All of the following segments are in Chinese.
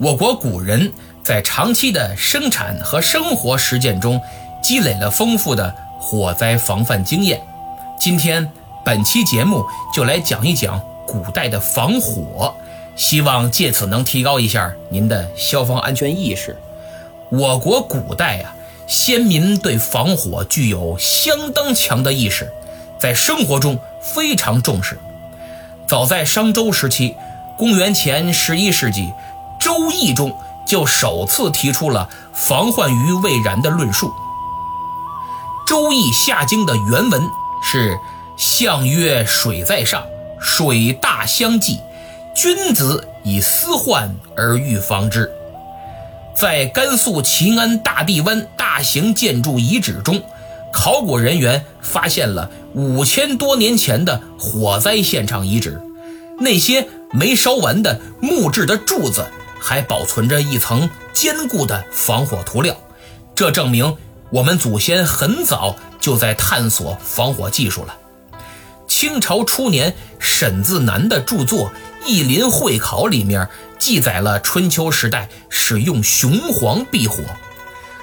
我国古人在长期的生产和生活实践中，积累了丰富的火灾防范经验。今天本期节目就来讲一讲古代的防火，希望借此能提高一下您的消防安全意识。我国古代啊，先民对防火具有相当强的意识，在生活中非常重视。早在商周时期，公元前十一世纪。《周易》中就首次提出了“防患于未然”的论述。《周易》下经的原文是：“象曰：水在上，水大相济，君子以思患而预防之。”在甘肃秦安大地湾大型建筑遗址中，考古人员发现了五千多年前的火灾现场遗址，那些没烧完的木质的柱子。还保存着一层坚固的防火涂料，这证明我们祖先很早就在探索防火技术了。清朝初年，沈自南的著作《义林会考》里面记载了春秋时代使用雄黄避火。《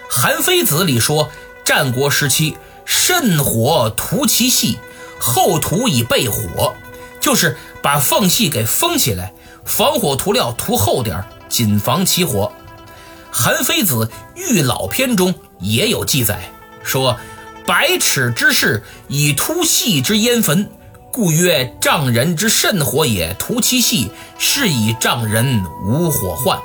韩非子》里说，战国时期慎火涂其隙，后涂以备火，就是把缝隙给封起来，防火涂料涂厚点儿。谨防起火，《韩非子·御老篇》中也有记载，说：“百尺之室，以突细之烟焚，故曰丈人之甚火也。涂其细，是以丈人无火患。”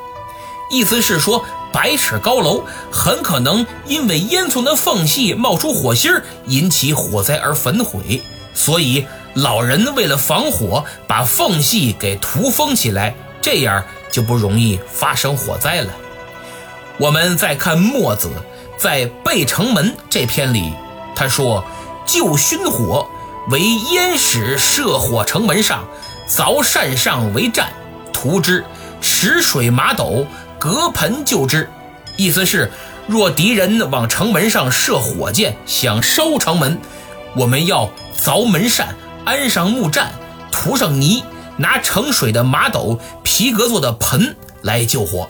意思是说，百尺高楼很可能因为烟囱的缝隙冒出火星引起火灾而焚毁，所以老人为了防火，把缝隙给涂封起来，这样。就不容易发生火灾了。我们再看墨子在《背城门》这篇里，他说：“就熏火，为烟使射火城门上，凿扇上为战，涂之，池水马斗，隔盆救之。”意思是，若敌人往城门上射火箭，想烧城门，我们要凿门扇，安上木栈，涂上泥。拿盛水的马斗、皮革做的盆来救火。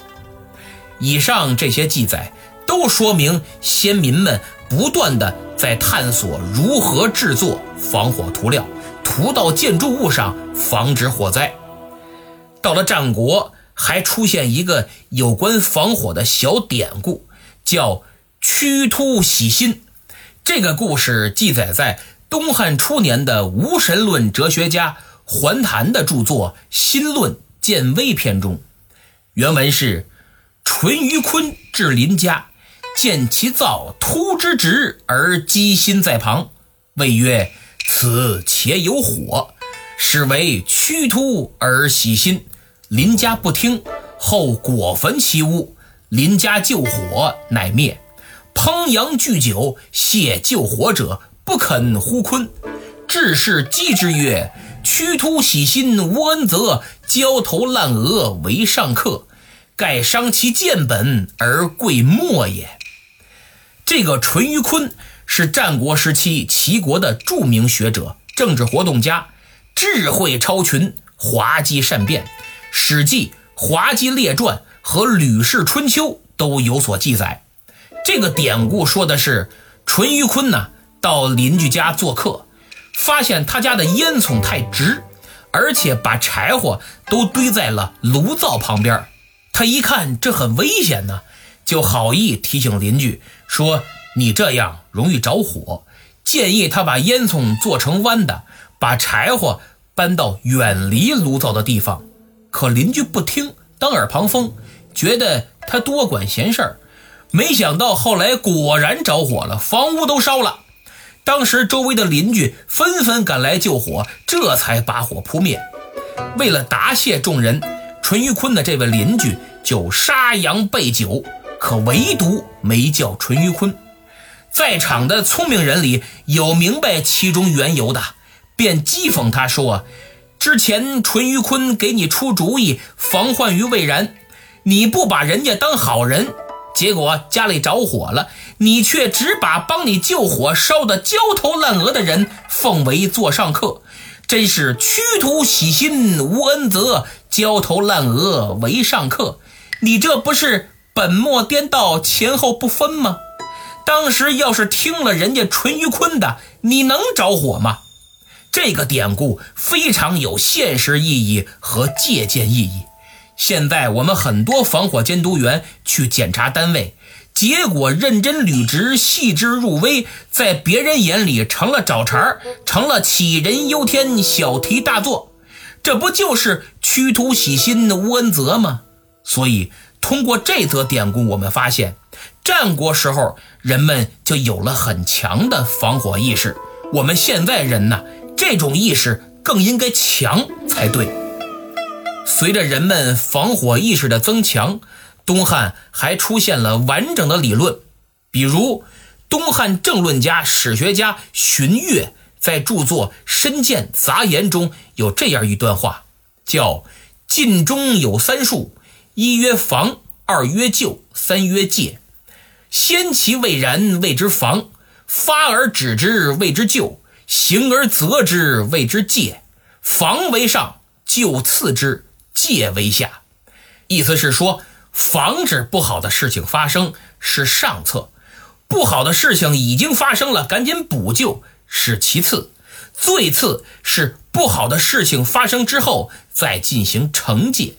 以上这些记载都说明先民们不断的在探索如何制作防火涂料，涂到建筑物上，防止火灾。到了战国，还出现一个有关防火的小典故，叫“屈突洗心”。这个故事记载在东汉初年的无神论哲学家。桓谭的著作《新论·见微篇》中，原文是：“淳于髡至邻家，见其灶突之直而积心在旁，谓曰：‘此且有火，是为屈突而喜心。’邻家不听，后果焚其屋。邻家救火，乃灭。烹羊聚酒，谢救火者，不肯呼鲲。至是击之曰。”屈突喜心无恩泽，焦头烂额为上客，盖伤其建本而贵末也。这个淳于髡是战国时期齐国的著名学者、政治活动家，智慧超群，滑稽善辩，《史记》《滑稽列传》和《吕氏春秋》都有所记载。这个典故说的是淳于髡呢，到邻居家做客。发现他家的烟囱太直，而且把柴火都堆在了炉灶旁边。他一看这很危险呢，就好意提醒邻居说：“你这样容易着火，建议他把烟囱做成弯的，把柴火搬到远离炉灶的地方。”可邻居不听，当耳旁风，觉得他多管闲事儿。没想到后来果然着火了，房屋都烧了。当时周围的邻居纷纷赶来救火，这才把火扑灭。为了答谢众人，淳于髡的这位邻居就杀羊备酒，可唯独没叫淳于髡。在场的聪明人里有明白其中缘由的，便讥讽他说：“之前淳于髡给你出主意，防患于未然，你不把人家当好人。”结果家里着火了，你却只把帮你救火烧得焦头烂额的人奉为座上客，真是屈突喜心无恩泽，焦头烂额为上客。你这不是本末颠倒、前后不分吗？当时要是听了人家淳于髡的，你能着火吗？这个典故非常有现实意义和借鉴意义。现在我们很多防火监督员去检查单位，结果认真履职、细致入微，在别人眼里成了找茬成了杞人忧天、小题大做。这不就是屈徒喜心、无恩泽吗？所以，通过这则典故，我们发现，战国时候人们就有了很强的防火意识。我们现在人呢，这种意识更应该强才对。随着人们防火意识的增强，东汉还出现了完整的理论。比如，东汉政论家、史学家荀悦在著作《深鉴杂言》中有这样一段话，叫“晋中有三术：一曰防，二曰救，三曰戒。先其未然，谓之防；发而止之，谓之救；行而责之，谓之戒。防为上，救次之。”戒为下，意思是说，防止不好的事情发生是上策，不好的事情已经发生了，赶紧补救是其次，最次是不好的事情发生之后再进行惩戒。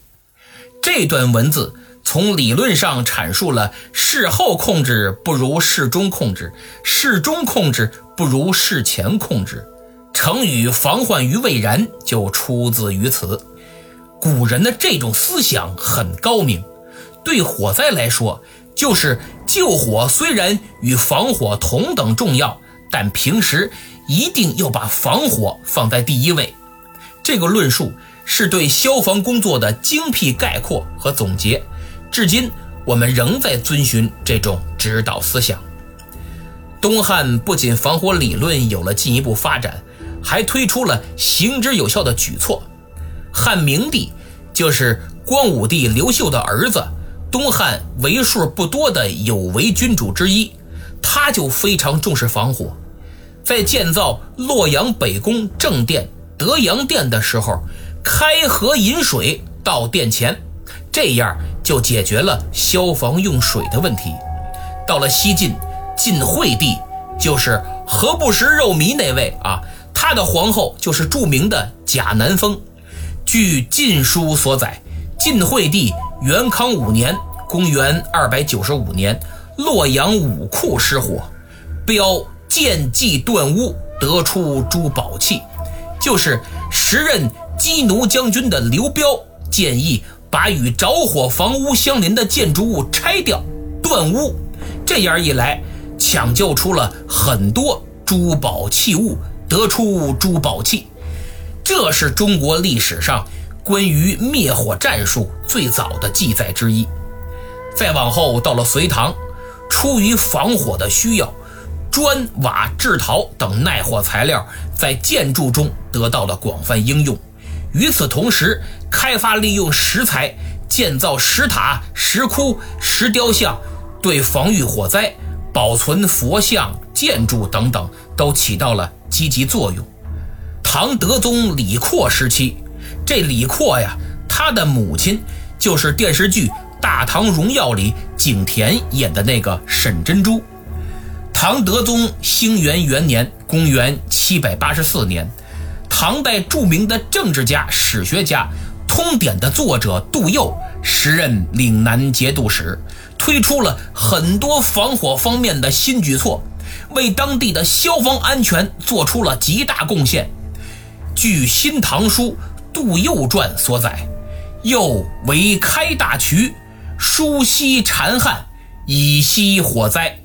这段文字从理论上阐述了事后控制不如事中控制，事中控制不如事前控制。成语“防患于未然”就出自于此。古人的这种思想很高明，对火灾来说，就是救火虽然与防火同等重要，但平时一定要把防火放在第一位。这个论述是对消防工作的精辟概括和总结，至今我们仍在遵循这种指导思想。东汉不仅防火理论有了进一步发展，还推出了行之有效的举措。汉明帝就是光武帝刘秀的儿子，东汉为数不多的有为君主之一，他就非常重视防火，在建造洛阳北宫正殿德阳殿的时候，开河引水到殿前，这样就解决了消防用水的问题。到了西晋，晋惠帝就是何不食肉糜那位啊，他的皇后就是著名的贾南风。据《晋书》所载，晋惠帝元康五年（公元295年），洛阳武库失火，标见计断屋，得出珠宝器。就是时任击奴将军的刘彪建议把与着火房屋相邻的建筑物拆掉，断屋。这样一来，抢救出了很多珠宝器物，得出珠宝器。这是中国历史上关于灭火战术最早的记载之一。再往后，到了隋唐，出于防火的需要，砖瓦制陶等耐火材料在建筑中得到了广泛应用。与此同时，开发利用石材建造石塔、石窟、石雕像，对防御火灾、保存佛像、建筑等等都起到了积极作用。唐德宗李阔时期，这李阔呀，他的母亲就是电视剧《大唐荣耀》里景甜演的那个沈珍珠。唐德宗兴元元年（公元784年），唐代著名的政治家、史学家，《通典》的作者杜佑，时任岭南节度使，推出了很多防火方面的新举措，为当地的消防安全做出了极大贡献。据《新唐书·杜佑传》所载，佑为开大渠，疏溪缠汉，以息火灾。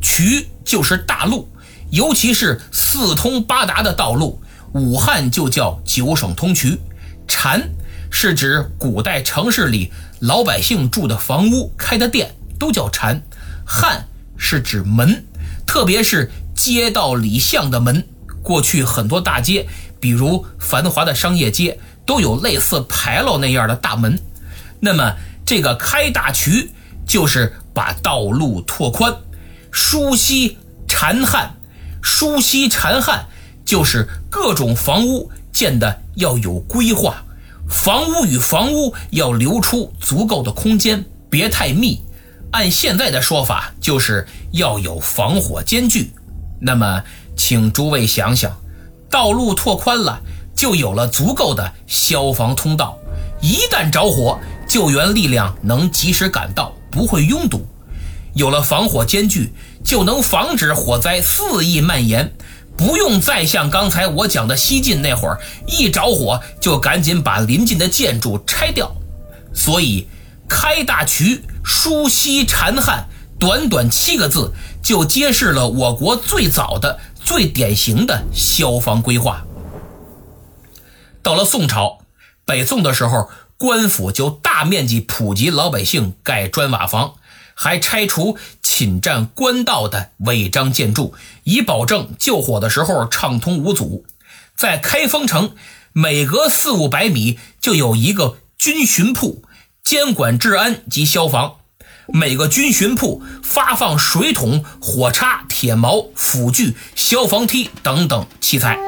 渠就是大路，尤其是四通八达的道路。武汉就叫九省通衢。缠是指古代城市里老百姓住的房屋、开的店都叫缠。汉是指门，特别是街道里巷的门。过去很多大街。比如繁华的商业街都有类似牌楼那样的大门，那么这个开大渠就是把道路拓宽，疏溪缠汉，疏溪缠汉就是各种房屋建的要有规划，房屋与房屋要留出足够的空间，别太密。按现在的说法，就是要有防火间距。那么，请诸位想想，道路拓宽了，就有了足够的消防通道，一旦着火，救援力量能及时赶到，不会拥堵。有了防火间距，就能防止火灾肆意蔓延，不用再像刚才我讲的西晋那会儿，一着火就赶紧把临近的建筑拆掉。所以，开大渠。疏溪缠汉，短短七个字就揭示了我国最早的、最典型的消防规划。到了宋朝，北宋的时候，官府就大面积普及老百姓盖砖瓦房，还拆除侵占官道的违章建筑，以保证救火的时候畅通无阻。在开封城，每隔四五百米就有一个军巡铺。监管治安及消防，每个军巡铺发放水桶、火叉、铁矛、斧锯、消防梯等等器材。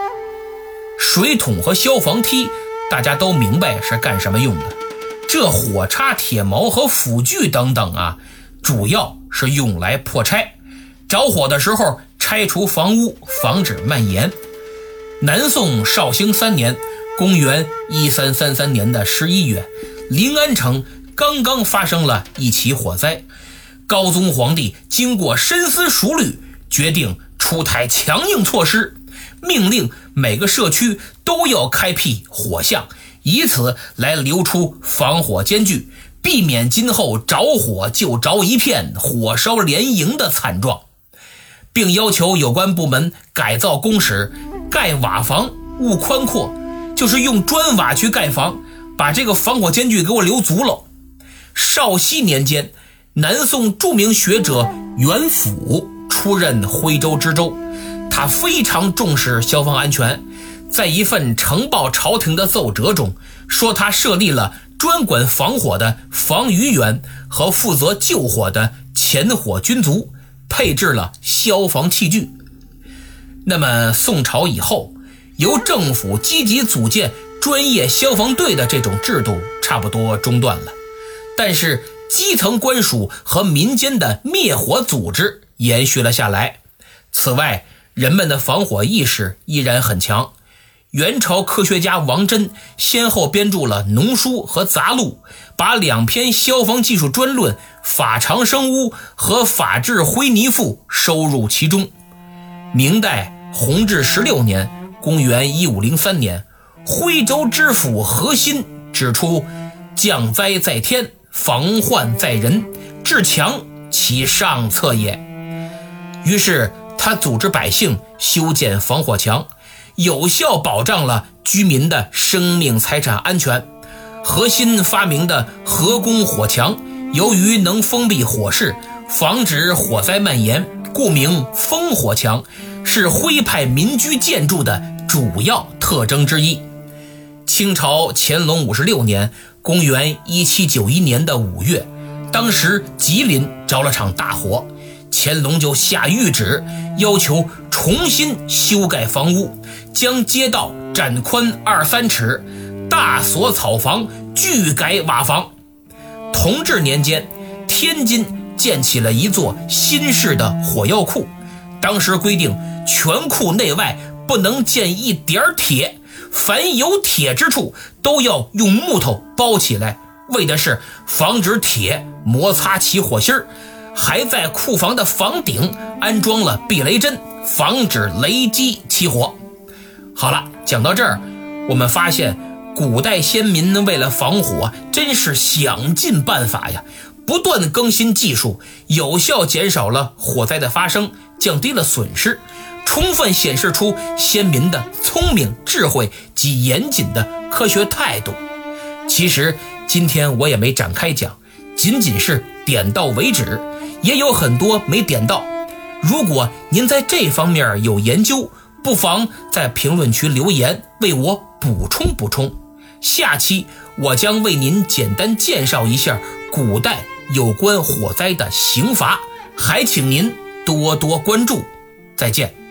水桶和消防梯，大家都明白是干什么用的。这火叉、铁矛和斧锯等等啊，主要是用来破拆。着火的时候拆除房屋，防止蔓延。南宋绍兴三年，公元一三三三年的十一月。临安城刚刚发生了一起火灾，高宗皇帝经过深思熟虑，决定出台强硬措施，命令每个社区都要开辟火巷，以此来留出防火间距，避免今后着火就着一片，火烧连营的惨状，并要求有关部门改造工时，盖瓦房勿宽阔，就是用砖瓦去盖房。把这个防火间距给我留足了。绍熙年间，南宋著名学者袁甫出任徽州知州，他非常重视消防安全，在一份呈报朝廷的奏折中说，他设立了专管防火的防余员和负责救火的前火军卒，配置了消防器具。那么宋朝以后，由政府积极组建。专业消防队的这种制度差不多中断了，但是基层官署和民间的灭火组织延续了下来。此外，人们的防火意识依然很强。元朝科学家王真先后编著了农书和杂录，把两篇消防技术专论《法长生屋》和《法治灰泥赋》收入其中。明代弘治十六年（公元1503年）。徽州知府何新指出：“降灾在天，防患在人，治强其上策也。”于是他组织百姓修建防火墙，有效保障了居民的生命财产安全。何心发明的合工火墙，由于能封闭火势，防止火灾蔓延，故名烽火墙，是徽派民居建筑的主要特征之一。清朝乾隆五十六年（公元一七九一年的五月），当时吉林着了场大火，乾隆就下谕旨，要求重新修盖房屋，将街道展宽二三尺，大锁草房，俱改瓦房。同治年间，天津建起了一座新式的火药库，当时规定全库内外不能建一点铁。凡有铁之处，都要用木头包起来，为的是防止铁摩擦起火星儿。还在库房的房顶安装了避雷针，防止雷击起火。好了，讲到这儿，我们发现古代先民为了防火，真是想尽办法呀，不断更新技术，有效减少了火灾的发生，降低了损失。充分显示出先民的聪明、智慧及严谨的科学态度。其实今天我也没展开讲，仅仅是点到为止，也有很多没点到。如果您在这方面有研究，不妨在评论区留言为我补充补充。下期我将为您简单介绍一下古代有关火灾的刑罚，还请您多多关注。再见。